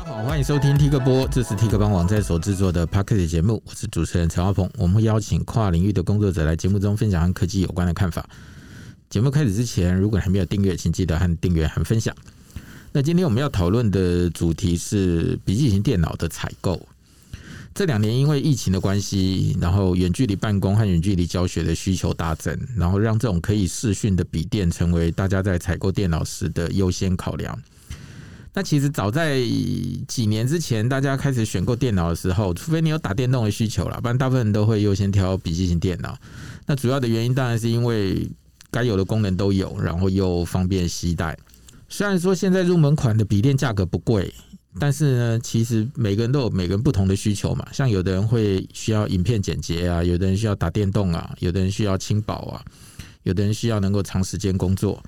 大家好，欢迎收听 T 个播，这是 T 个帮网站所制作的 Podcast 节目，我是主持人陈华鹏。我们会邀请跨领域的工作者来节目中分享和科技有关的看法。节目开始之前，如果还没有订阅，请记得和订阅和分享。那今天我们要讨论的主题是笔记型电脑的采购。这两年因为疫情的关系，然后远距离办公和远距离教学的需求大增，然后让这种可以视讯的笔电成为大家在采购电脑时的优先考量。那其实早在几年之前，大家开始选购电脑的时候，除非你有打电动的需求了，不然大部分人都会优先挑笔记型电脑。那主要的原因当然是因为该有的功能都有，然后又方便携带。虽然说现在入门款的笔电价格不贵，但是呢，其实每个人都有每个人不同的需求嘛。像有的人会需要影片剪辑啊，有的人需要打电动啊，有的人需要轻薄啊，有的人需要能够长时间工作。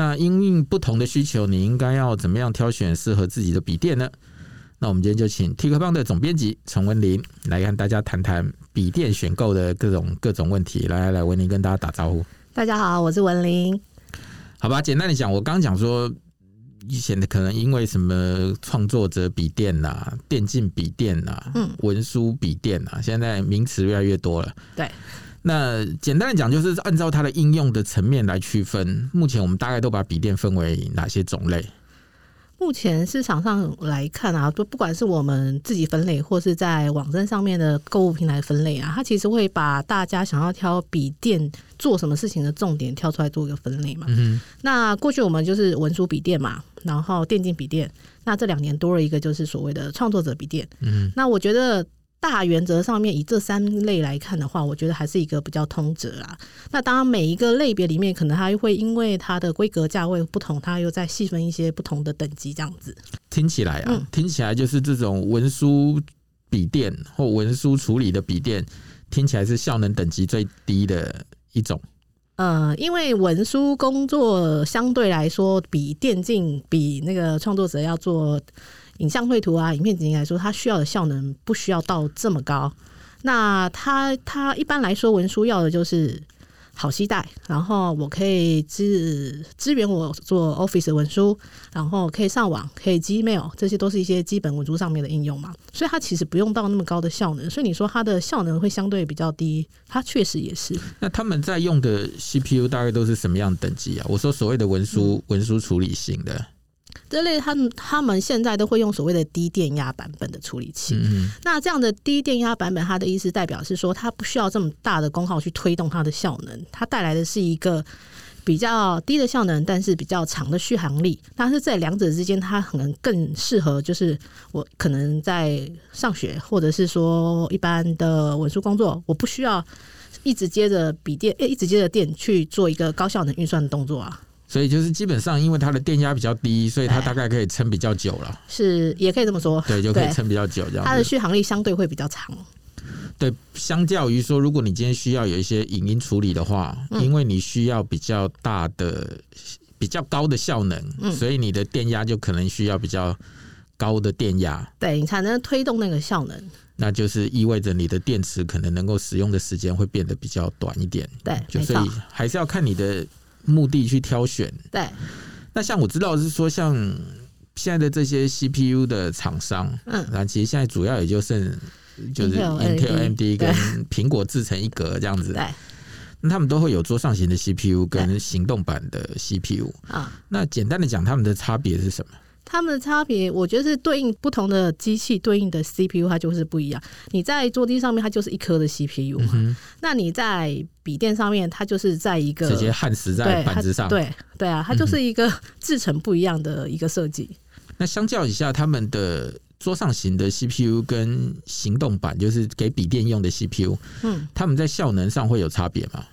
那因应不同的需求，你应该要怎么样挑选适合自己的笔电呢？那我们今天就请邦的总编辑陈文林来跟大家谈谈笔电选购的各种各种问题。来来来，文林跟大家打招呼。大家好，我是文林。好吧，简单的讲，我刚刚讲说，以前的可能因为什么创作者笔电呐、啊、电竞笔电呐、啊、嗯、文书笔电呐、啊，现在名词越来越多了。对，那简单的讲，就是按照它的应用的层面来区分。目前我们大概都把笔电分为哪些种类？目前市场上来看啊，都不管是我们自己分类，或是在网站上面的购物平台分类啊，它其实会把大家想要挑笔电做什么事情的重点挑出来做一个分类嘛。嗯。那过去我们就是文书笔电嘛，然后电竞笔电，那这两年多了一个就是所谓的创作者笔电。嗯。那我觉得。大原则上面，以这三类来看的话，我觉得还是一个比较通则啦。那当然，每一个类别里面，可能它会因为它的规格价位不同，它又再细分一些不同的等级，这样子。听起来啊，嗯、听起来就是这种文书笔电或文书处理的笔电，听起来是效能等级最低的一种。呃，因为文书工作相对来说，比电竞、比那个创作者要做。影像绘图啊，影片剪辑来说，它需要的效能不需要到这么高。那它它一般来说，文书要的就是好携带，然后我可以支支援我做 Office 的文书，然后可以上网，可以 Gmail，这些都是一些基本文书上面的应用嘛。所以它其实不用到那么高的效能。所以你说它的效能会相对比较低，它确实也是。那他们在用的 CPU 大概都是什么样等级啊？我说所谓的文书、嗯、文书处理型的。这类他们他们现在都会用所谓的低电压版本的处理器。嗯、那这样的低电压版本，它的意思代表是说，它不需要这么大的功耗去推动它的效能，它带来的是一个比较低的效能，但是比较长的续航力。但是在两者之间，它可能更适合，就是我可能在上学，或者是说一般的文书工作，我不需要一直接着笔电，一直接着电去做一个高效能运算的动作啊。所以就是基本上，因为它的电压比较低，所以它大概可以撑比较久了。是，也可以这么说。对，就可以撑比较久，这样。它的续航力相对会比较长。对，相较于说，如果你今天需要有一些影音处理的话，嗯、因为你需要比较大的、比较高的效能，嗯、所以你的电压就可能需要比较高的电压，对你才能推动那个效能。那就是意味着你的电池可能能够使用的时间会变得比较短一点。对，就所以还是要看你的。目的去挑选，对。那像我知道是说，像现在的这些 CPU 的厂商，嗯，那其实现在主要也就剩就是 Intel、AMD 跟苹果自成一格这样子，对。那他们都会有桌上型的 CPU 跟行动版的 CPU 啊。那简单的讲，他们的差别是什么？它们的差别，我觉得是对应不同的机器对应的 CPU，它就是不一样。你在桌机上面，它就是一颗的 CPU 嘛。嗯、那你在笔电上面，它就是在一个直接焊死在板子上。对对，啊，它就是一个制成不一样的一个设计、嗯。那相较一下，他们的桌上型的 CPU 跟行动版，就是给笔电用的 CPU，嗯，他们在效能上会有差别吗？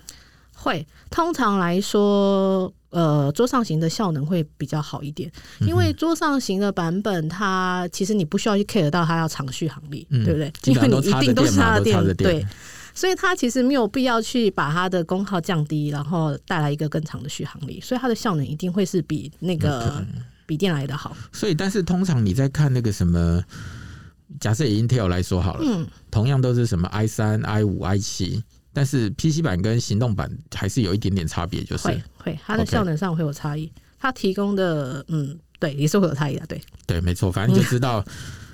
会，通常来说。呃，桌上型的效能会比较好一点，因为桌上型的版本，它其实你不需要去 care 到它要长续航力，嗯、对不对？因为你一定都是它的电，对，所以它其实没有必要去把它的功耗降低，然后带来一个更长的续航力，所以它的效能一定会是比那个笔电来的好。所以，但是通常你在看那个什么，假设以 Intel 来说好了，嗯，同样都是什么 i 三、i 五、i 七。但是 PC 版跟行动版还是有一点点差别，就是会会它的效能上会有差异它提供的嗯对，也是会有差异的。对对，没错，反正就知道，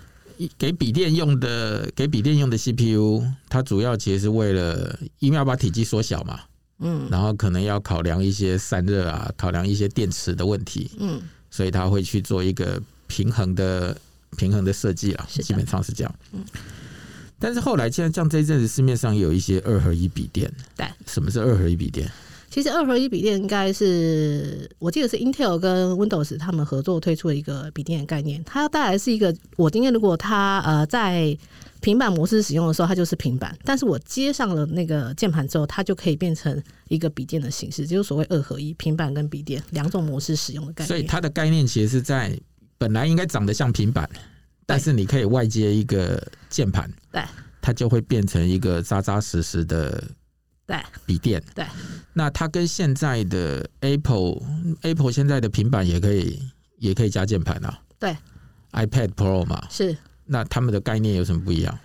给笔电用的，给笔电用的 CPU，它主要其实是为了，因为要把体积缩小嘛，嗯，然后可能要考量一些散热啊，考量一些电池的问题，嗯，所以它会去做一个平衡的平衡的设计啊，基本上是这样，嗯。但是后来，现在像这一阵子市面上也有一些二合一笔电，对，什么是二合一笔电？其实二合一笔电应该是我记得是 Intel 跟 Windows 他们合作推出的一个笔电的概念。它要带来是一个，我今天如果它呃在平板模式使用的时候，它就是平板；但是我接上了那个键盘之后，它就可以变成一个笔电的形式，就是所谓二合一，平板跟笔电两种模式使用的概念。所以它的概念其实是在本来应该长得像平板，但是你可以外接一个键盘，对，它就会变成一个扎扎实实的。对，笔电。对，那它跟现在的 Apple Apple 现在的平板也可以也可以加键盘啊，对，iPad Pro 嘛，是，那他们的概念有什么不一样？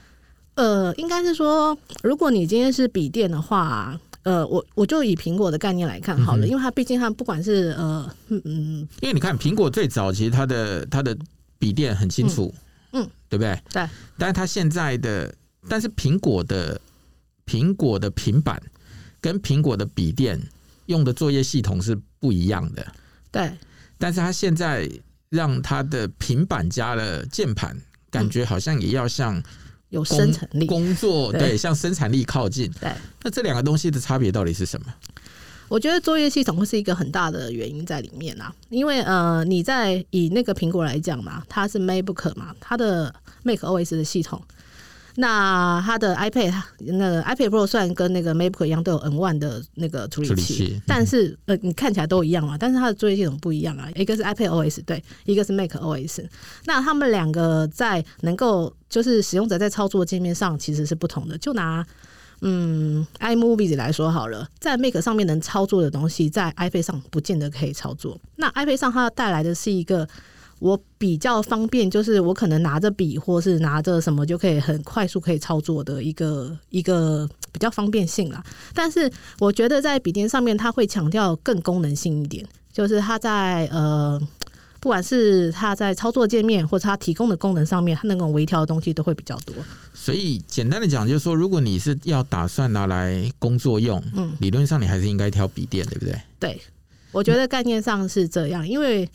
呃，应该是说，如果你今天是笔电的话，呃，我我就以苹果的概念来看好了，嗯、因为它毕竟它不管是呃，嗯嗯，因为你看苹果最早其实它的它的笔电很清楚，嗯，嗯对不对？对，但是它现在的，但是苹果的。苹果的平板跟苹果的笔电用的作业系统是不一样的，对。但是他现在让他的平板加了键盘，感觉好像也要向有生产力工作，对，向生产力靠近。对。那这两个东西的差别到底是什么？我觉得作业系统会是一个很大的原因在里面啊，因为呃，你在以那个苹果来讲嘛，它是 MacBook 嘛，它的 Mac OS 的系统。那它的 iPad，那个 iPad Pro 虽然跟那个 MacBook 一样都有 N One 的那个处理器，理器但是呃，你看起来都一样嘛，但是它的作业系统不一样啊，一个是 iPad OS 对，一个是 Mac OS。那他们两个在能够就是使用者在操作界面上其实是不同的。就拿嗯，iMovies 来说好了，在 Mac 上面能操作的东西，在 iPad 上不见得可以操作。那 iPad 上它带来的是一个。我比较方便，就是我可能拿着笔或是拿着什么就可以很快速可以操作的一个一个比较方便性啦。但是我觉得在笔电上面，它会强调更功能性一点，就是它在呃，不管是它在操作界面或者它提供的功能上面，它那种微调的东西都会比较多。所以简单的讲，就是说，如果你是要打算拿来工作用，嗯，理论上你还是应该挑笔电，对不对？对，我觉得概念上是这样，因为。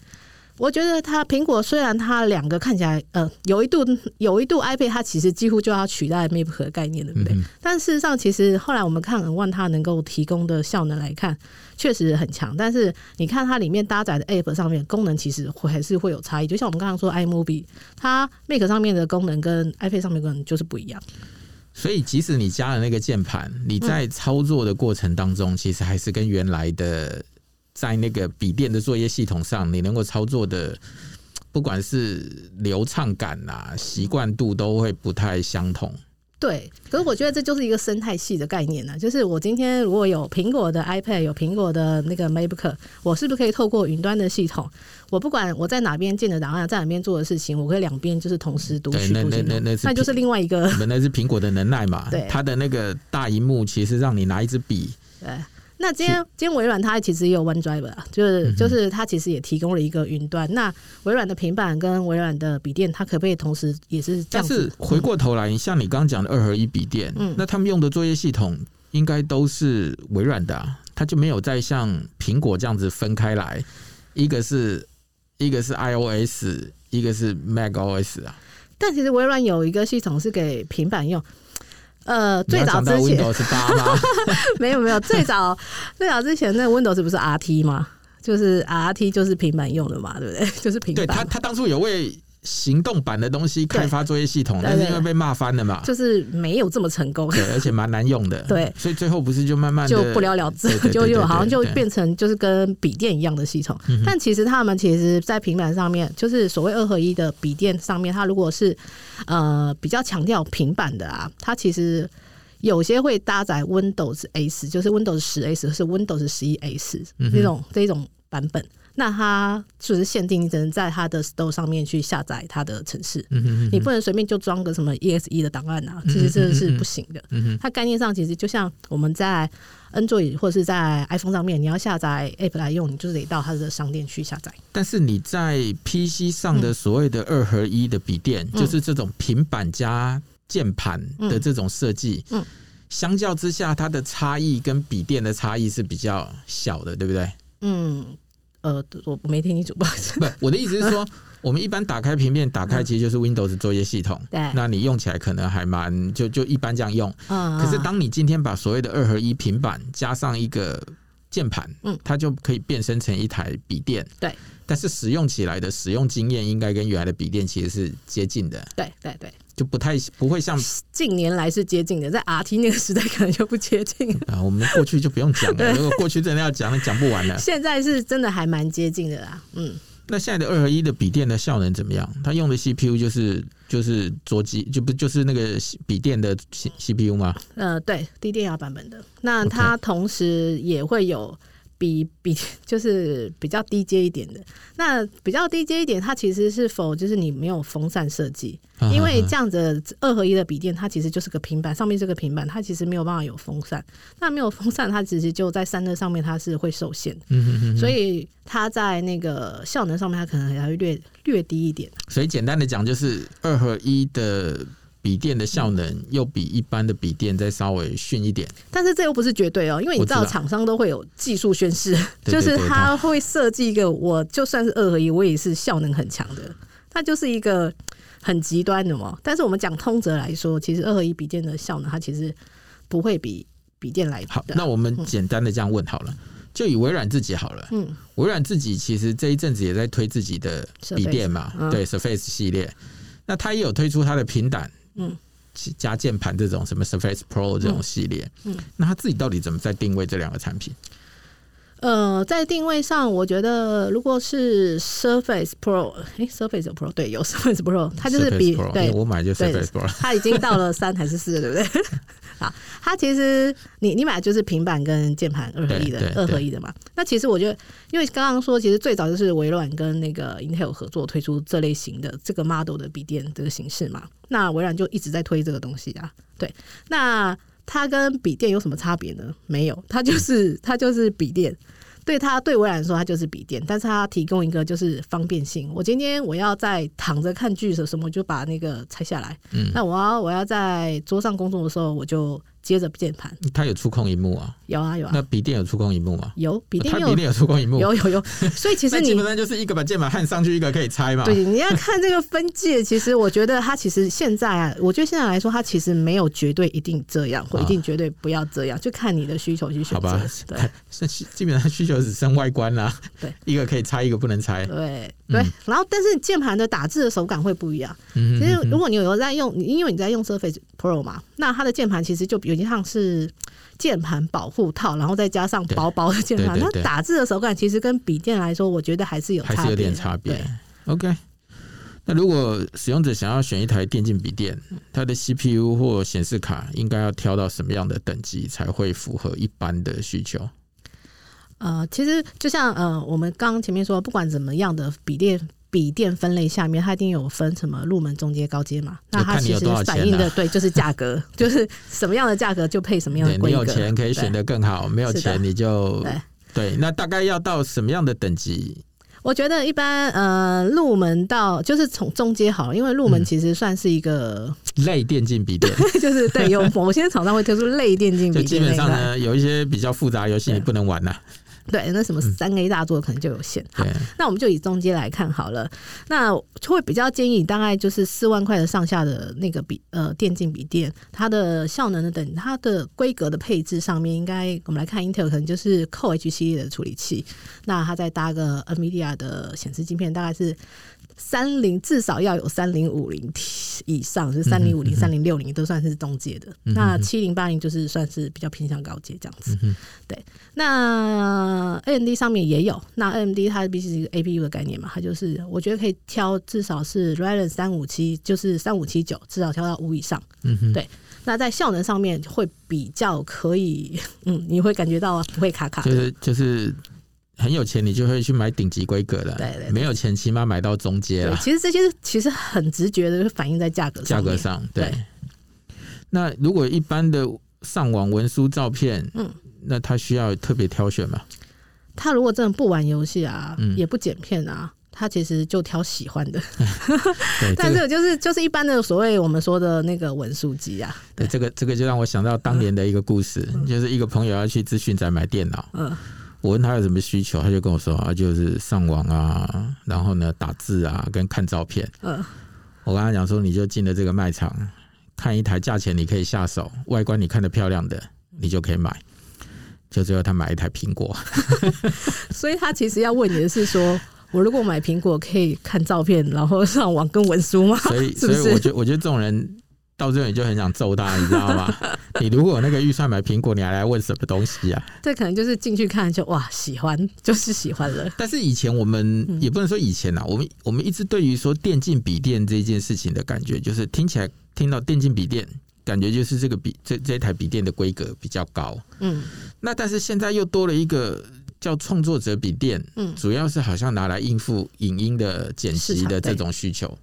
我觉得它苹果虽然它两个看起来，呃，有一度有一度 iPad 它其实几乎就要取代 MacBook 的概念，对不对？嗯、但事实上，其实后来我们看 M1 它能够提供的效能来看，确实很强。但是你看它里面搭载的 App 上面功能其实会还是会有差异。就像我们刚刚说 iMovie，它 Mac 上面的功能跟 iPad 上面功能就是不一样。所以即使你加了那个键盘，你在操作的过程当中，其实还是跟原来的。在那个笔电的作业系统上，你能够操作的，不管是流畅感啊、习惯度，都会不太相同。对，可是我觉得这就是一个生态系的概念呢、啊。就是我今天如果有苹果的 iPad，有苹果的那个 MacBook，我是不是可以透过云端的系统，我不管我在哪边建的档案，在哪边做的事情，我可以两边就是同时读取。那那那那那就是另外一个，那是苹果的能耐嘛？对，它的那个大荧幕其实让你拿一支笔。对。那今天今天微软它其实也有 OneDrive 啊，就是就是它其实也提供了一个云端。那微软的平板跟微软的笔电，它可不可以同时也是这样子？但是回过头来，像你刚刚讲的二合一笔电，嗯，那他们用的作业系统应该都是微软的啊，它就没有再像苹果这样子分开来，一个是一个是 iOS，一个是 macOS 啊。但其实微软有一个系统是给平板用。呃，最早之前 Windows 八吗？没有没有，最早 最早之前那 Windows 不是 RT 吗？就是 RT 就是平板用的嘛，对不对？就是平板。对，他他当初有为行动版的东西开发作业系统，但是因为被骂翻了嘛，就是没有这么成功，对，而且蛮难用的，对，所以最后不是就慢慢就不了了之，就又好像就变成就是跟笔电一样的系统。但其实他们其实，在平板上面，就是所谓二合一的笔电上面，它如果是呃比较强调平板的啊，它其实有些会搭载 Windows S，就是 Windows 十 S 是 Windows 十一 S 这种这种。版本。那它就是限定，你只能在它的 Store 上面去下载它的程式，嗯、哼哼你不能随便就装个什么 EXE 的档案啊，其实这是不行的。嗯、哼哼它概念上其实就像我们在 Android 或是在 iPhone 上面，你要下载 App 来用，你就是得到它的商店去下载。但是你在 PC 上的所谓的二合一的笔电，嗯、就是这种平板加键盘的这种设计，嗯，嗯相较之下，它的差异跟笔电的差异是比较小的，对不对？嗯。呃，我没听清楚，不好意思。不，我的意思是说，我们一般打开平面，打开其实就是 Windows 作业系统。对、嗯，那你用起来可能还蛮就就一般这样用。嗯。可是当你今天把所谓的二合一平板加上一个键盘，嗯，它就可以变身成一台笔电。对。但是使用起来的使用经验应该跟原来的笔电其实是接近的。对对对。就不太不会像近年来是接近的，在 RT 那个时代可能就不接近 啊。我们过去就不用讲了，如果过去真的要讲，讲不完了。现在是真的还蛮接近的啦。嗯，那现在的二合一的笔电的效能怎么样？它用的 CPU 就是就是桌机，就不就是那个笔电的 C CPU 吗？呃，对低电压版本的。那它同时也会有。比比 就是比较低阶一点的，那比较低阶一点，它其实是否就是你没有风扇设计？因为这样子二合一的笔电，它其实就是个平板，上面是个平板，它其实没有办法有风扇。那没有风扇，它其实就在散热上面，它是会受限。所以它在那个效能上面，它可能还会略略低一点。所以简单的讲，就是二合一的。笔电的效能又比一般的笔电再稍微逊一点，但是这又不是绝对哦，因为你知道厂商都会有技术宣示，就是他会设计一个，我就算是二合一，我也是效能很强的，它就是一个很极端的嘛。但是我们讲通则来说，其实二合一笔电的效能，它其实不会比笔电来好。那我们简单的这样问好了，就以微软自己好了，嗯，微软自己其实这一阵子也在推自己的笔电嘛，对，Surface 系列，那它也有推出它的平板。嗯，加键盘这种什么 Surface Pro 这种系列，嗯，嗯，那他自己到底怎么在定位这两个产品？呃，在定位上，我觉得如果是 Surface Pro，哎、欸、，Surface Pro 对，有 Surface Pro，它就是比对，我买就 Surface Pro，它已经到了三还是四，对不对？好，它其实你你买的就是平板跟键盘二合一的，二合一的嘛。那其实我觉得，因为刚刚说，其实最早就是微软跟那个 Intel 合作推出这类型的这个 model 的笔电这个形式嘛。那微软就一直在推这个东西啊。对，那它跟笔电有什么差别呢？没有，它就是它就是笔电。对他对微软来说，它就是笔电，但是它提供一个就是方便性。我今天我要在躺着看剧的时候，我就把那个拆下来。嗯，那我要我要在桌上工作的时候，我就。接着键盘，它有触控荧幕啊，有啊有啊。那笔电有触控荧幕吗？有，笔电有，笔电有触控萤幕，有有有。所以其实你基本上就是一个把键盘焊上去，一个可以拆嘛。对，你要看这个分界。其实我觉得它其实现在啊，我觉得现在来说，它其实没有绝对一定这样，或一定绝对不要这样，就看你的需求去选择。对，基本上需求只剩外观啦。对，一个可以拆，一个不能拆。对对，然后但是键盘的打字的手感会不一样。嗯，其实如果你有在用，因为你在用 Surface Pro 嘛，那它的键盘其实就有点像是。键盘保护套，然后再加上薄薄的键盘，它打字的手感其实跟笔电来说，我觉得还是有差别，还是有点差别。OK，那如果使用者想要选一台电竞笔电，它的 CPU 或显示卡应该要挑到什么样的等级才会符合一般的需求？呃，其实就像呃，我们刚刚前面说，不管怎么样的笔电。笔电分类下面，它一定有分什么入门、中阶、高阶嘛？那它其实反映的对，就是价格，就是什么样的价格就配什么样的规格。你有钱可以选得更好，没有钱你就对对。那大概要到什么样的等级？我觉得一般呃，入门到就是从中阶好了，因为入门其实算是一个类电竞笔电，就是对，有某些厂商会推出类电竞笔电。基本上呢，有一些比较复杂游戏你不能玩呐。对，那什么三 A 大作可能就有限。嗯、好，那我们就以中间来看好了。那会比较建议大概就是四万块的上下的那个笔呃电竞笔电，它的效能的等它的规格的配置上面，应该我们来看 Intel 可能就是 Core H 系列的处理器，那它再搭个 NVIDIA 的显示晶片，大概是。三零至少要有三零五零以上，就是三零五零、三零六零都算是中介的。那七零八零就是算是比较偏向高阶这样子。嗯、对，那 AMD 上面也有，那 AMD 它毕竟是一个 APU 的概念嘛，它就是我觉得可以挑至少是 Ryzen 三五七，就是三五七九，至少挑到五以上。嗯，对。那在效能上面会比较可以，嗯，你会感觉到不会卡卡的。就是就是。很有钱，你就会去买顶级规格的。对对对，没有钱，起码买到中阶了。其实这些其实很直觉的反映在价格上。价格上，对。对那如果一般的上网文书照片，嗯，那他需要特别挑选吗？他如果真的不玩游戏啊，嗯，也不剪片啊，他其实就挑喜欢的。对，但是就是就是一般的所谓我们说的那个文书机啊。对，这个这个就让我想到当年的一个故事，嗯，就是一个朋友要去资讯展买电脑，嗯。我问他有什么需求，他就跟我说啊，就是上网啊，然后呢打字啊，跟看照片。嗯，我跟他讲说，你就进了这个卖场，看一台价钱你可以下手，外观你看得漂亮的，你就可以买。就最后他买一台苹果。所以他其实要问你的是说，我如果买苹果可以看照片，然后上网跟文书吗？所以，所以我觉得，我觉得这种人。到最后你就很想揍他，你知道吗？你如果有那个预算买苹果，你还来问什么东西啊？这可能就是进去看就哇喜欢，就是喜欢了。但是以前我们也不能说以前啊，我们我们一直对于说电竞笔电这件事情的感觉，就是听起来听到电竞笔电，感觉就是这个笔这这台笔电的规格比较高。嗯，那但是现在又多了一个叫创作者笔电，嗯，主要是好像拿来应付影音的剪辑的这种需求。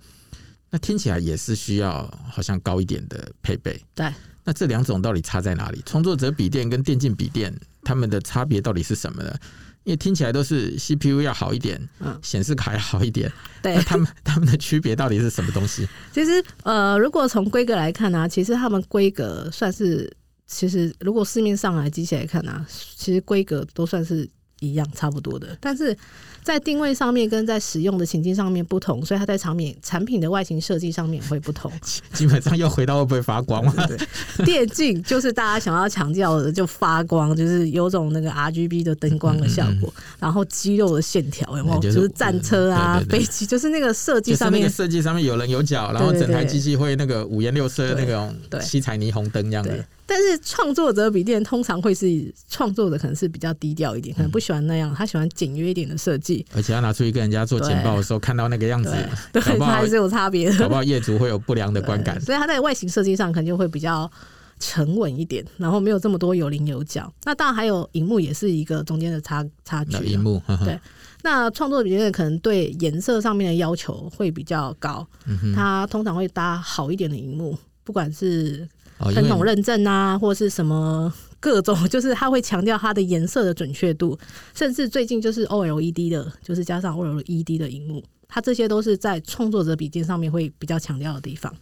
那听起来也是需要好像高一点的配备。对，那这两种到底差在哪里？创作者笔电跟电竞笔电，它们的差别到底是什么呢？因为听起来都是 CPU 要好一点，嗯，显示卡要好一点。对，那他们他们的区别到底是什么东西？其实，呃，如果从规格来看呢、啊，其实他们规格算是，其实如果市面上来机器来看呢、啊，其实规格都算是一样差不多的，但是。在定位上面跟在使用的情境上面不同，所以它在产品产品的外形设计上面会不同。基本上又回到会不会发光嘛？对，电竞就是大家想要强调的，就发光，就是有种那个 RGB 的灯光的效果，嗯嗯嗯，然后肌肉的线条，有没有？就是战车啊，飞机，就是那个设计上面，设计上面有棱有角，然后整台机器会那个五颜六色那种七彩霓虹灯这样子。但是创作者笔电通常会是创作者，可能是比较低调一点，可能不喜欢那样，他喜欢简约一点的设计。而且他拿出去跟人家做简报的时候，看到那个样子，对，它还是有差别的。搞不好业主会有不良的观感。所以他在外形设计上可能就会比较沉稳一点，然后没有这么多有棱有角。那当然还有荧幕也是一个中间的差差距。荧幕对，那创作者笔电可能对颜色上面的要求会比较高，他通常会搭好一点的荧幕，不管是。喷筒认证啊，或是什么各种，就是它会强调它的颜色的准确度，甚至最近就是 OLED 的，就是加上 OLED 的荧幕，它这些都是在创作者笔记上面会比较强调的地方。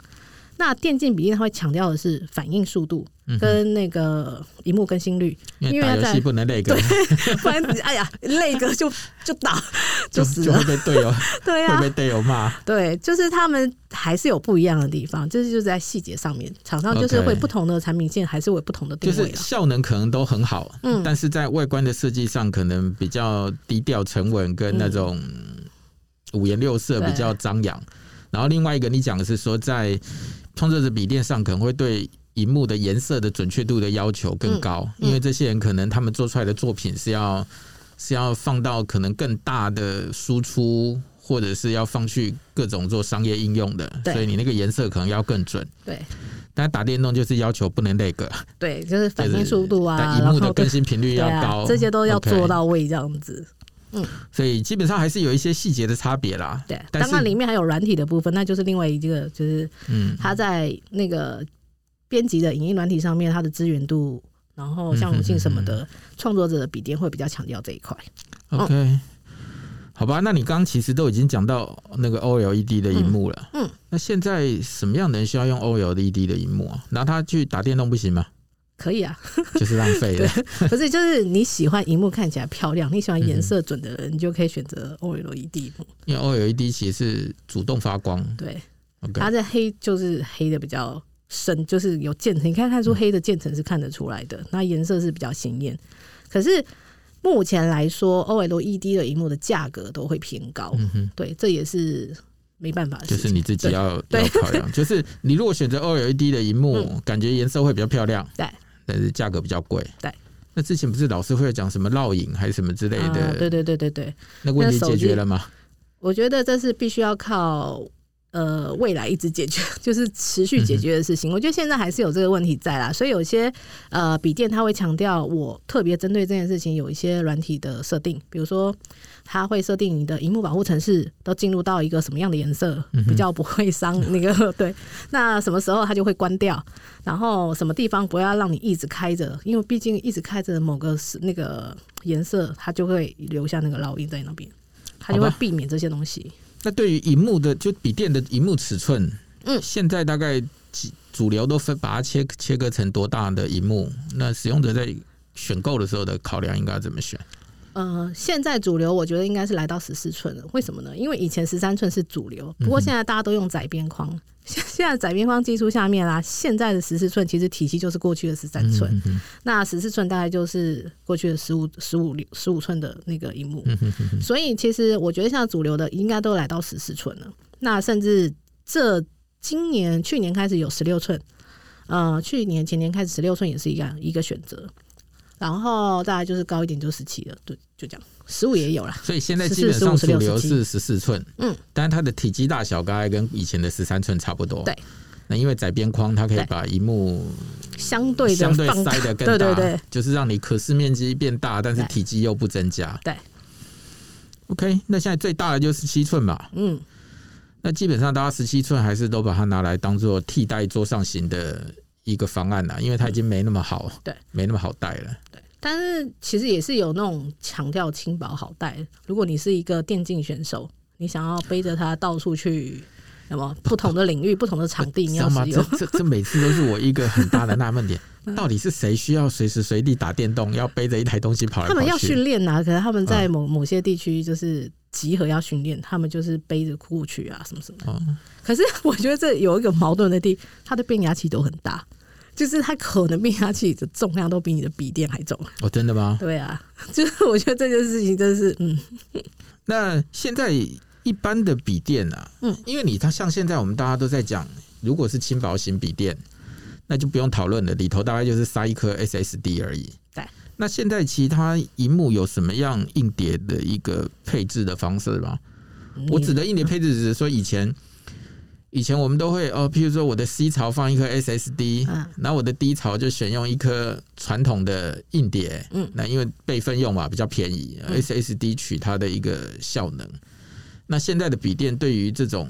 那电竞比例它会强调的是反应速度跟那个荧幕更新率，因为打游戏不能累个，不然哎呀那个就就打就死了，就会被队友 对啊，会被队友骂。对，就是他们还是有不一样的地方，就是就是在细节上面，厂商就是会不同的产品线还是会有不同的定位，就是效能可能都很好，嗯，但是在外观的设计上可能比较低调沉稳，跟那种五颜六色比较张扬。然后另外一个你讲的是说在创作者笔电上可能会对荧幕的颜色的准确度的要求更高，嗯嗯、因为这些人可能他们做出来的作品是要是要放到可能更大的输出，或者是要放去各种做商业应用的，所以你那个颜色可能要更准。对，但打电动就是要求不能那个，对，就是反应速度啊，但荧幕的更新频率要高，啊，这些都要做到位，这样子。嗯，所以基本上还是有一些细节的差别啦。对，当然里面还有软体的部分，那就是另外一个，就是嗯，它在那个编辑的影音软体上面，它的资源度，然后像容性什么的，创作者的笔电会比较强调这一块。OK，嗯，好吧，那你刚刚其实都已经讲到那个 OLED 的荧幕了，嗯，嗯，那现在什么样的人需要用 OLED 的荧幕啊？拿它去打电动不行吗？可以啊，就是浪费了。不是，就是你喜欢荧幕看起来漂亮，你喜欢颜色准的人，你就可以选择 OLED 幕。因为 OLED 其实是主动发光，对，okay. 它在黑就是黑的比较深，就是有渐层，你看看出黑的渐层是看得出来的。嗯、那颜色是比较鲜艳，可是目前来说，OLED 的荧幕的价格都会偏高。嗯哼，对，这也是没办法，就是你自己要要考量。就是你如果选择 OLED 的荧幕，嗯、感觉颜色会比较漂亮。对。但是价格比较贵。对，那之前不是老师会讲什么烙影还是什么之类的？对对对对对。那问题解决了吗？我觉得这是必须要靠呃，未来一直解决 就是持续解决的事情，嗯、我觉得现在还是有这个问题在啦。所以有些呃笔电，它会强调我特别针对这件事情有一些软体的设定，比如说它会设定你的荧幕保护程式都进入到一个什么样的颜色，比较不会伤 那个、嗯、对。那什么时候它就会关掉，然后什么地方不要让你一直开着，因为毕竟一直开着某个是那个颜色，它就会留下那个烙印在那边，它就会避免这些东西。那对于荧幕的，就笔电的荧幕尺寸，嗯，现在大概几主流都分把它切切割成多大的荧幕？那使用者在选购的时候的考量应该怎么选？呃，现在主流我觉得应该是来到十四寸了。为什么呢？因为以前十三寸是主流，不过现在大家都用窄边框。嗯 现在窄边框技术下面啦，现在的十四寸其实体积就是过去的十三寸，嗯、哼哼那十四寸大概就是过去的十五十五十五寸的那个荧幕，嗯、哼哼所以其实我觉得现在主流的应该都来到十四寸了。那甚至这今年去年开始有十六寸，呃，去年前年开始十六寸也是一个一个选择。然后再来就是高一点就十七了，对，就这样，十五也有了。所以现在基本上主流是十四寸，嗯，但是它的体积大小大概跟以前的十三寸差不多。对，那因为窄边框，它可以把荧幕相对相对塞的更大，对对对，就是让你可视面积变大，但是体积又不增加。对，OK，那现在最大的就十七寸嘛，嗯，那基本上大家十七寸还是都把它拿来当做替代桌上型的一个方案了，因为它已经没那么好，对，没那么好带了。但是其实也是有那种强调轻薄好带。如果你是一个电竞选手，你想要背着它到处去，什么不同的领域、不同的场地，你要使用。这这这每次都是我一个很大的纳闷点，到底是谁需要随时随地打电动，要背着一台东西跑来跑去？他们要训练啊，可能他们在某某些地区就是集合要训练，他们就是背着过去啊，什么什么。可是我觉得这有一个矛盾的地，它的变压器都很大。就是它可能变压器的重量都比你的笔电还重哦，真的吗？对啊，就是我觉得这件事情真是嗯。那现在一般的笔电啊，嗯，因为你它像现在我们大家都在讲，如果是轻薄型笔电，那就不用讨论了，里头大概就是塞一颗 SSD 而已。对。那现在其他荧幕有什么样硬碟的一个配置的方式吗？我指的硬碟配置只是说以前。以前我们都会哦，譬如说我的 C 槽放一颗 SSD，嗯，然后我的 D 槽就选用一颗传统的硬碟，嗯，那因为备份用嘛比较便宜，嗯，SSD 取它的一个效能。那现在的笔电对于这种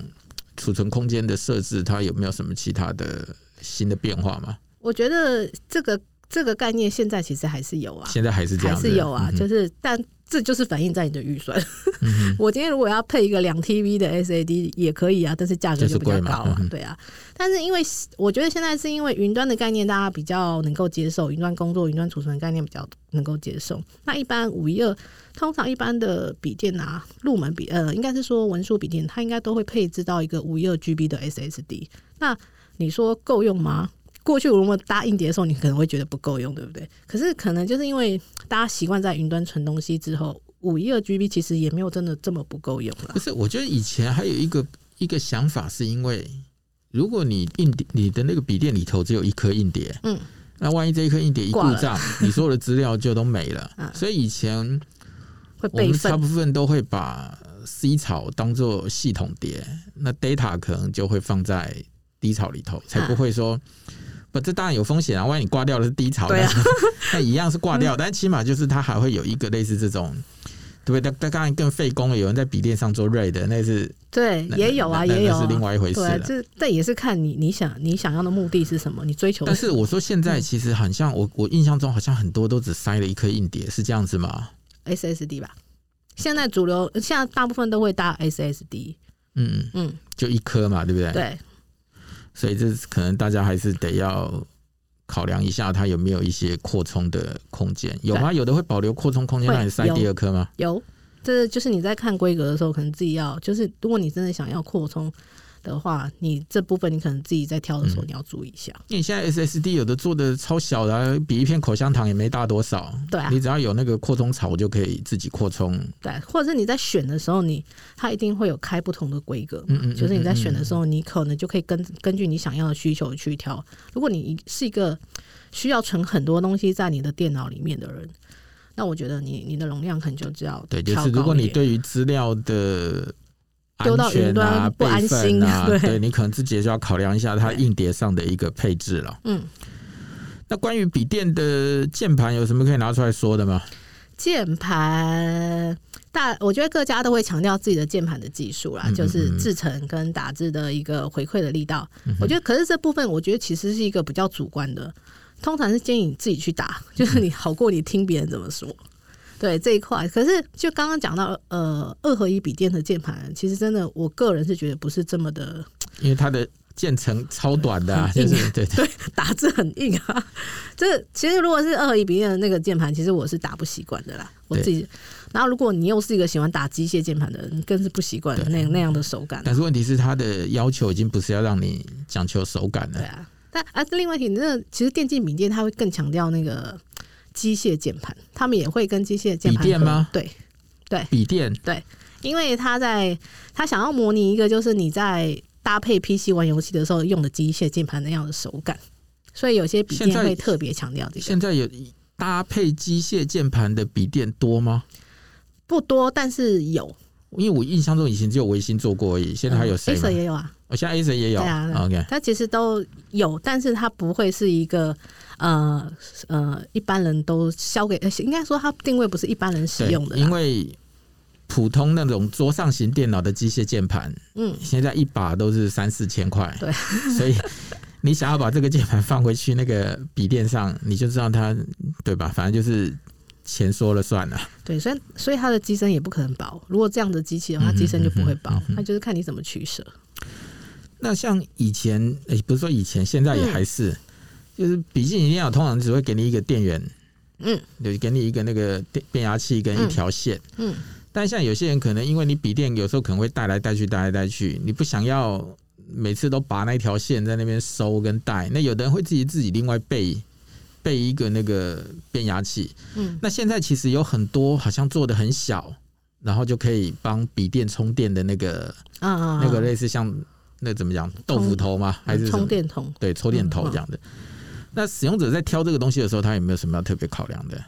储存空间的设置，它有没有什么其他的新的变化吗？我觉得这个这个概念现在其实还是有啊，现在还是这样，还是有啊，就是但。这就是反映在你的预算。我今天如果要配一个两 TB 的 SAD 也可以啊，但是价格就比较高啊。对啊，但是因为我觉得现在是因为云端的概念大家比较能够接受，云端工作、云端储存的概念比较能够接受。那一般五一二，通常一般的笔电啊，入门笔呃，应该是说文书笔电，它应该都会配置到一个五一二 GB 的 SSD。那你说够用吗？过去如果搭硬碟的时候，你可能会觉得不够用，对不对？可是可能就是因为大家习惯在云端存东西之后，五一二 GB 其实也没有真的这么不够用了。不是，我觉得以前还有一个一个想法，是因为如果你硬碟你的那个笔电里头只有一颗硬碟，嗯，那万一这一颗硬碟一故障，你所有的资料就都没了。所以以前我们大部分都会把 C 槽当做系统碟，那 data 可能就会放在 D 槽里头，才不会说。不，这当然有风险啊！万一你挂掉的是低潮，对啊，那一样是挂掉，但起码就是它还会有一个类似这种，对不对？但当然更费工了，有人在笔电上做 RAID，那是对，也有啊，也有啊，是另外一回事了。这这也是看你你想你想要的目的是什么，你追求。但是我说现在其实很像我我印象中好像很多都只塞了一颗硬碟，是这样子吗？SSD 吧，现在主流现在大部分都会搭 SSD，嗯嗯，就一颗嘛，对不对？对。所以这可能大家还是得要考量一下，它有没有一些扩充的空间？有吗？有的会保留扩充空间让你塞第二颗吗？有，这就是你在看规格的时候，可能自己要，就是如果你真的想要扩充。的话，你这部分你可能自己在挑的时候你要注意一下。因为你现在 SSD 有的做的超小的，啊，比一片口香糖也没大多少。对啊，你只要有那个扩充槽就可以自己扩充。对，或者是你在选的时候你，你它一定会有开不同的规格。嗯，嗯嗯。就是你在选的时候，你可能就可以根根据你想要的需求去挑。如果你是一个需要存很多东西在你的电脑里面的人，那我觉得你你的容量可能就只要对，就是如果你对于资料的。丢到云端不安心啊，对，对你可能自己就要考量一下它硬碟上的一个配置了。嗯，那关于笔电的键盘有什么可以拿出来说的吗？键盘大，我觉得各家都会强调自己的键盘的技术啦，嗯嗯嗯，就是制成跟打字的一个回馈的力道。嗯、我觉得，可是这部分我觉得其实是一个比较主观的，通常是建议你自己去打，就是你好过你听别人怎么说。嗯、对这一块，可是就刚刚讲到呃二合一笔电的键盘，其实真的我个人是觉得不是这么的，因为它的。键程超短的、啊，就是对对，对打字很硬啊。这其实如果是二合一笔电的那个键盘，其实我是打不习惯的啦。我自己，然后如果你又是一个喜欢打机械键盘的人，更是不习惯那那样的手感。但是问题是，它的要求已经不是要让你讲求手感了。对啊，但啊，另外一题，那其实电竞笔电它会更强调那个机械键盘，他们也会跟机械键盘笔电吗？对对，笔电对，因为他在他想要模拟一个，就是你在。搭配 PC 玩游戏的时候用的机械键盘那样的手感，所以有些笔电会特别强调这个。现在有搭配机械键盘的笔电多吗？不多，但是有。因为我印象中以前只有微星做过而已，现在还有谁？Acer 也有啊。我现在 Acer 也有。对啊，OK。它其实都有，但是它不会是一个呃呃一般人都销给，应该说它定位不是一般人使用的，因为。普通那种桌上型电脑的机械键盘，嗯，现在一把都是三四千块，对，所以你想要把这个键盘放回去那个笔电上，你就知道它，对吧？反正就是钱说了算了。对，所以所以它的机身也不可能薄。如果这样的机器的话，机身就不会薄，它就是看你怎么取舍。那像以前，诶、欸，不是说以前，现在也还是，嗯、就是笔记型电脑通常只会给你一个电源，嗯，就给你一个那个电变压器跟一条线，嗯。嗯但像有些人可能因为你笔电有时候可能会带来带去带来带去，你不想要每次都拔那条线在那边收跟带，那有的人会自己自己另外备备一个那个变压器。嗯，那现在其实有很多好像做的很小，然后就可以帮笔电充电的那个，啊那个类似像那怎么讲豆腐头吗？还是充电头？对，充电头这样的。那使用者在挑这个东西的时候，他有没有什么要特别考量的？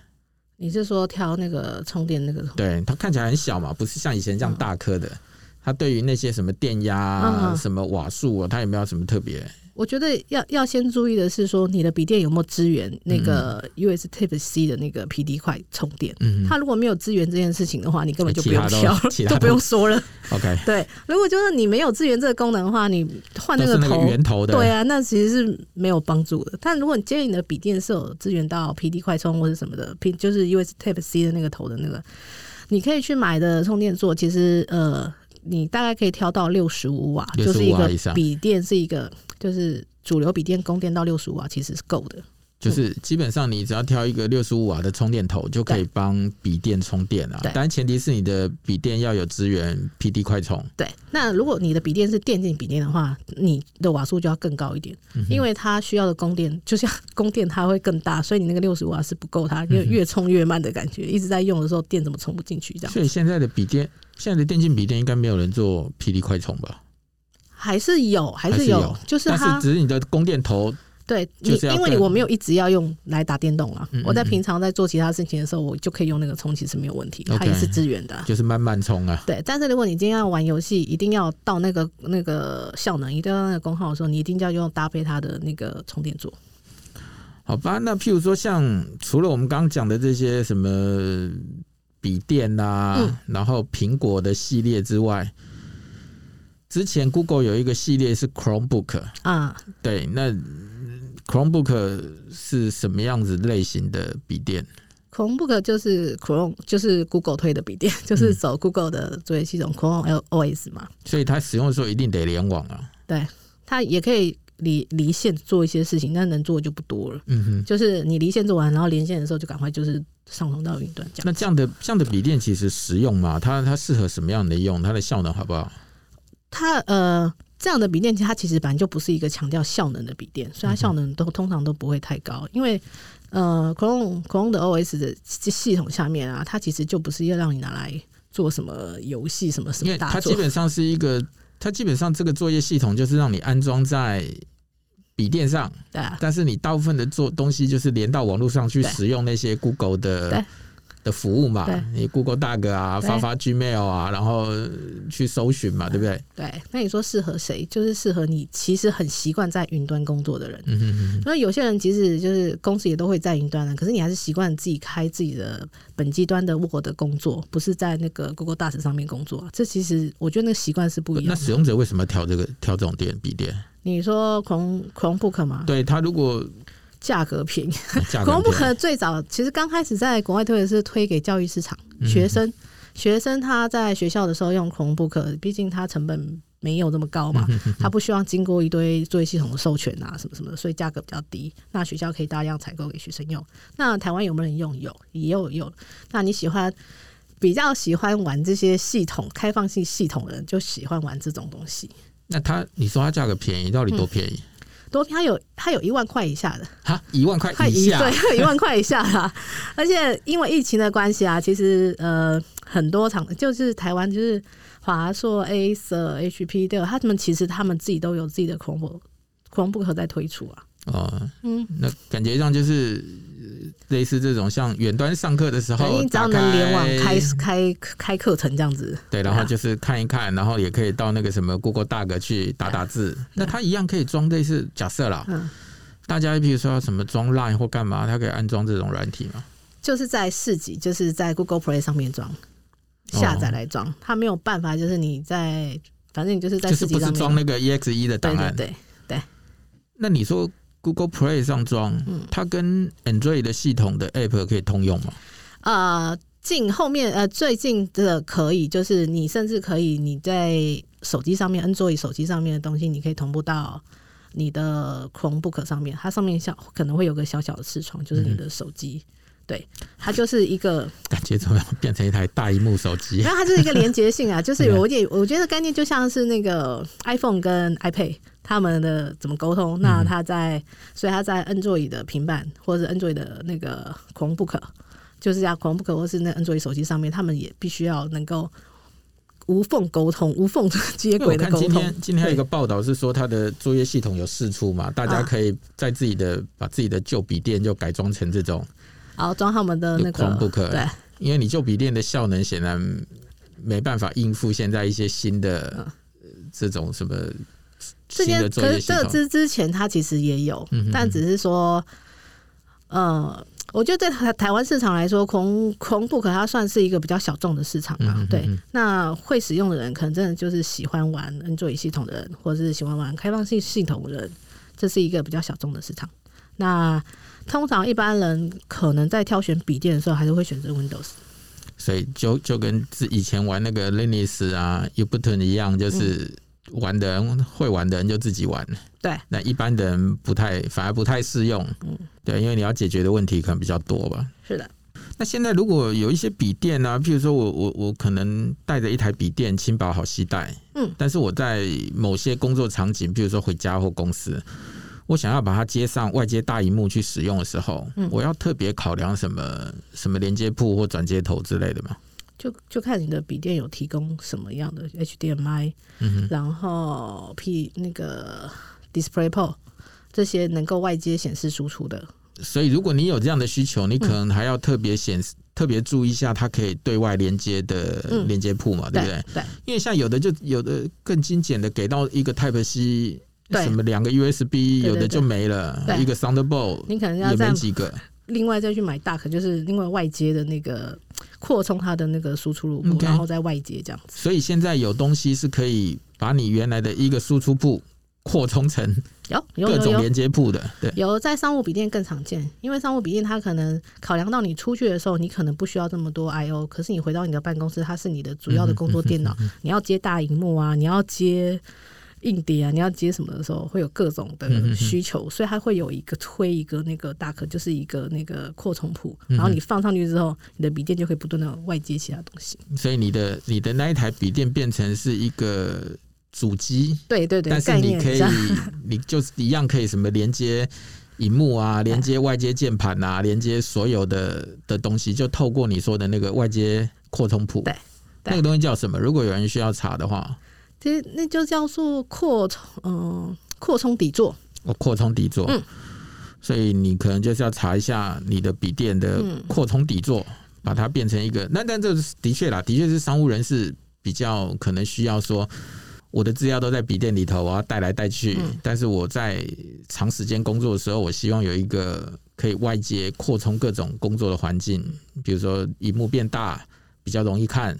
你是说挑那个充电那个？对，它看起来很小嘛，不是像以前这样大颗的。嗯、它对于那些什么电压、啊、嗯、什么瓦数啊，它有没有什么特别？我觉得要要先注意的是说，你的笔电有没有支援那个 USB Type C 的那个 PD 快充电？嗯，它如果没有支援这件事情的话，你根本就不用挑，都不用说了。OK，对，如果就是你没有支援这个功能的话，你换那个头，个圆头的，对啊，那其实是没有帮助的。但如果你建议你的笔电是有支援到 PD 快充或者什么的，就是 USB Type C 的那个头的那个，你可以去买的充电座，其实呃，你大概可以挑到六十五瓦，就是一个笔电是一个。就是主流笔电供电到六十五瓦其实是够的，就是基本上你只要挑一个六十五瓦的充电头就可以帮笔电充电了。当然前提是你的笔电要有支援 PD 快充。对，那如果你的笔电是电竞笔电的话，你的瓦数就要更高一点，因为它需要的供电就像供电它会更大，所以你那个六十五瓦是不够它，因为越充越慢的感觉，一直在用的时候电怎么充不进去这样。所以现在的笔电，现在的电竞笔电应该没有人做 PD 快充吧？还是有，还是有，是有就是它是只是你的供电头，对，你因为我没有一直要用来打电动啊，嗯嗯嗯，我在平常在做其他事情的时候，我就可以用那个充，其实没有问题，它也是支援的，就是慢慢充啊。对，但是如果你今天要玩游戏，一定要到那个那个效能，一定要那个功耗的时候，你一定要用搭配它的那个充电座。好吧，那譬如说像除了我们刚刚讲的这些什么笔电啊，嗯、然后苹果的系列之外。之前 Google 有一个系列是 Chromebook 啊，对，那 Chromebook 是什么样子类型的笔电？Chromebook 就是 Chrome，就是 Google 推的笔电，就是走 Google 的作业系统 Chrome OS 嘛。所以它使用的时候一定得联网啊。对，它也可以离离线做一些事情，但能做的就不多了。嗯哼，就是你离线做完，然后连线的时候就赶快就是上传到云端。那这样的这样的笔电其实实用嘛？它它适合什么样的用？它的效能好不好？它呃，这样的笔电，它其实本来就不是一个强调效能的笔电，所以它效能都通常都不会太高。因为呃，Chrome Chrome 的 OS 的系统下面啊，它其实就不是要让你拿来做什么游戏什么什么大。它基本上是一个，它基本上这个作业系统就是让你安装在笔电上，对啊。但是你大部分的做东西就是连到网络上去使用那些 Google 的的服务嘛，你 Google Doc 啊，发发 Gmail 啊，然后去搜寻嘛，对不对？对，那你说适合谁？就是适合你其实很习惯在云端工作的人。嗯哼哼。那有些人即使就是公司也都会在云端的，可是你还是习惯自己开自己的本机端的 Word 的工作，不是在那个 Google Docs 上面工作。这其实我觉得那个习惯是不一样的。那使用者为什么挑这个挑这种电笔电？你说 Chrome Chromebook 吗？对他如果价格便宜价格，Chromebook 最早其实刚开始在国外推的是推给教育市场学生，嗯、学生他在学校的时候用 Chromebook，毕竟它成本没有这么高嘛，他不希望经过一堆作业系统的授权啊什么什么的，所以价格比较低。那学校可以大量采购给学生用。那台湾有没有人用？有，也有有。那你喜欢比较喜欢玩这些系统开放性系统的人，就喜欢玩这种东西。那他你说他价格便宜，到底多便宜？嗯多，他有他有一万块以下的，哈，一万块以下，对，有一万块以下啦。而且因为疫情的关系啊，其实呃很多厂就是台湾就是华硕、A、Sir、HP 都有，他们其实他们自己都有自己的 Chromebook Chromebook 在推出啊。哦，嗯，那感觉上就是类似这种像远端上课的时候，你只要能联网开开开课程这样子，对，然后就是看一看，然后也可以到那个什么 Google Doc 去打打字，那它一样可以装类似假设啦，嗯，大家比如说要什么装 Line 或干嘛，它可以安装这种软体吗？就是在市集，就是在 Google Play 上面装下载来装，它没有办法，就是你在反正你就是在市集上面，就是不是装那个 EXE 的档案，对对对，那你说。Google Play 上装，它跟 Android 的系统的 App 可以通用吗？呃，近后面呃，最近的可以，就是你甚至可以你在手机上面，Android 手机上面的东西，你可以同步到你的 Chromebook 上面，它上面小可能会有个小小的视窗，就是你的手机。嗯对，它就是一个感觉怎么样变成一台大荧幕手机？然后它就是一个连接性啊，就是有点，我觉得概念就像是那个 iPhone 跟 iPad 他们的怎么沟通？那他在，所以他在 Android 的平板或者是 Android 的那个 Chromebook，就是像 Chromebook 或是那 Android 手机上面，他们也必须要能够无缝沟通、无缝接轨的沟通。今天今天有一个报道是说，他的作业系统有试出嘛，大家可以在自己的把自己的旧笔电就改装成这种。然后装他们的那个 Chromebook，对，因为你旧笔电的效能显然没办法应付现在一些新的这种什么新的作业系统。这之之前它其实也有，但只是说，呃，我觉得对台台湾市场来说，Chrome Chromebook 它算是一个比较小众的市场嘛。对，那会使用的人可能真的就是喜欢玩 Android 系统的人，或者是喜欢玩开放性系统的人，这是一个比较小众的市场。那通常一般人可能在挑选笔电的时候，还是会选择 Windows。所以就就跟以前玩那个 Linux 啊、Ubuntu 一样，就是玩的人、嗯、会玩的人就自己玩。对，那一般的人不太，反而不太适用。嗯，对，因为你要解决的问题可能比较多吧。是的。那现在如果有一些笔电啊，譬如说我我我可能带着一台笔电，轻薄好携带。嗯。但是我在某些工作场景，譬如说回家或公司。我想要把它接上外接大荧幕去使用的时候，嗯、我要特别考量什么什么连接铺或转接头之类的吗？就就看你的笔电有提供什么样的 HDMI，嗯，然后 P 那个 DisplayPort 这些能够外接显示输出的。所以如果你有这样的需求，你可能还要特别显示、嗯、特别注意一下它可以对外连接的连接铺嘛，嗯、对不对？对，因为像有的就有的更精简的给到一个 Type C。对。什么两个 USB 有的就没了，一个 Thunderbolt 你可能要再几个，另外再去买 Dock，就是另外外接的那个扩充它的那个输出入.然后再外接这样子。所以现在有东西是可以把你原来的一个输出部扩充成有各种连接部的，对，有在商务笔电更常见，因为商务笔电它可能考量到你出去的时候，你可能不需要这么多 I/O，可是你回到你的办公室，它是你的主要的工作电脑，你要接大荧幕啊，你要接。硬碟啊，你要接什么的时候会有各种的需求，所以它会有一个推一个那个大壳，就是一个那个扩充埠，然后你放上去之后，你的笔电就可以不断的外接其他东西。所以你的你的那一台笔电变成是一个主机，对对对，但是你可以，你就是一样可以什么连接荧幕啊，连接外接键盘啊，连接所有的的东西，就透过你说的那个外接扩充谱，对，那个东西叫什么？如果有人需要查的话。其实那就叫做扩充，嗯，扩充底座。哦，扩充底座。嗯，所以你可能就是要查一下你的笔电的扩充底座。把它变成一个。那但这的确啦，的确是商务人士比较可能需要说，我的资料都在笔电里头，我要带来带去。嗯、但是我在长时间工作的时候，我希望有一个可以外接扩充各种工作的环境，比如说荧幕变大，比较容易看。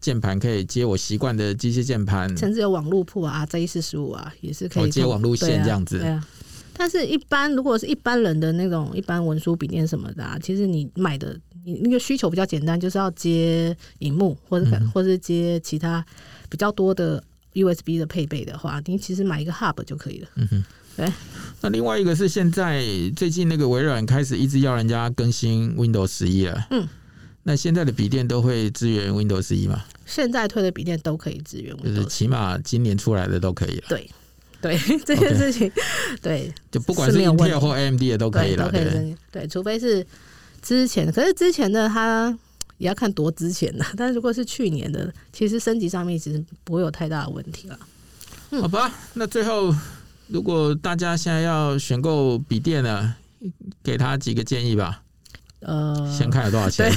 键盘可以接我习惯的机械键盘，甚至有网路铺啊，J 四十五啊，也是可以接网路线这样子。对啊。但是，一般如果是一般人的那种一般文书笔电什么的，啊，其实你买的你那个需求比较简单，就是要接荧幕或者或者是接其他比较多的 USB 的配备的话，你其实买一个 Hub 就可以了。嗯哼，对。那另外一个是现在最近那个微软开始一直要人家更新 Windows 十一了。嗯。那现在的笔电都会支援 Windows 十一吗？现在推的笔电都可以支援，就是起码今年出来的都可以了。对。对 这件事情.对，就不管是 Intel 或 AMD 的都可以了，对，对，对，除非是之前，可是之前的它也要看多之前的，但是如果是去年的，其实升级上面其实不会有太大的问题了。嗯、好吧，那最后如果大家现在要选购笔电呢，给他几个建议吧。呃，先看有多少钱。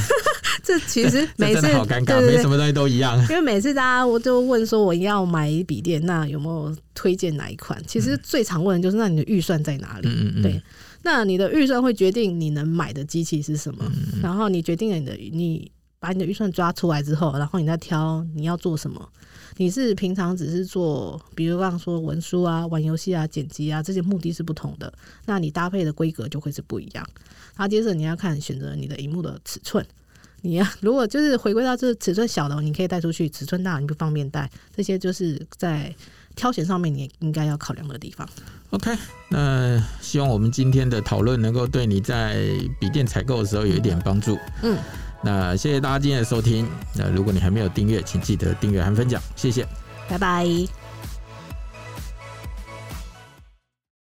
这其实 每次好尴尬，没什么东西都一样。因为每次大家我就问说，我要买笔电，那有没有推荐哪一款？其实最常问的就是，那你的预算在哪里？嗯嗯对，那你的预算会决定你能买的机器是什么。然后你决定了你的，你把你的预算抓出来之后，然后你再挑你要做什么。你是平常只是做，比如刚刚说文书啊、玩游戏啊、剪辑啊这些目的是不同的，那你搭配的规格就会是不一样。然后接着你要看选择你的荧幕的尺寸。你呀、啊，如果就是回归到这尺寸小的，你可以带出去；尺寸大，你不方便带。这些就是在挑选上面，你应该要考量的地方。OK，那希望我们今天的讨论能够对你在笔电采购的时候有一点帮助。嗯，那谢谢大家今天的收听。那如果你还没有订阅，请记得订阅和分享。谢谢，拜拜。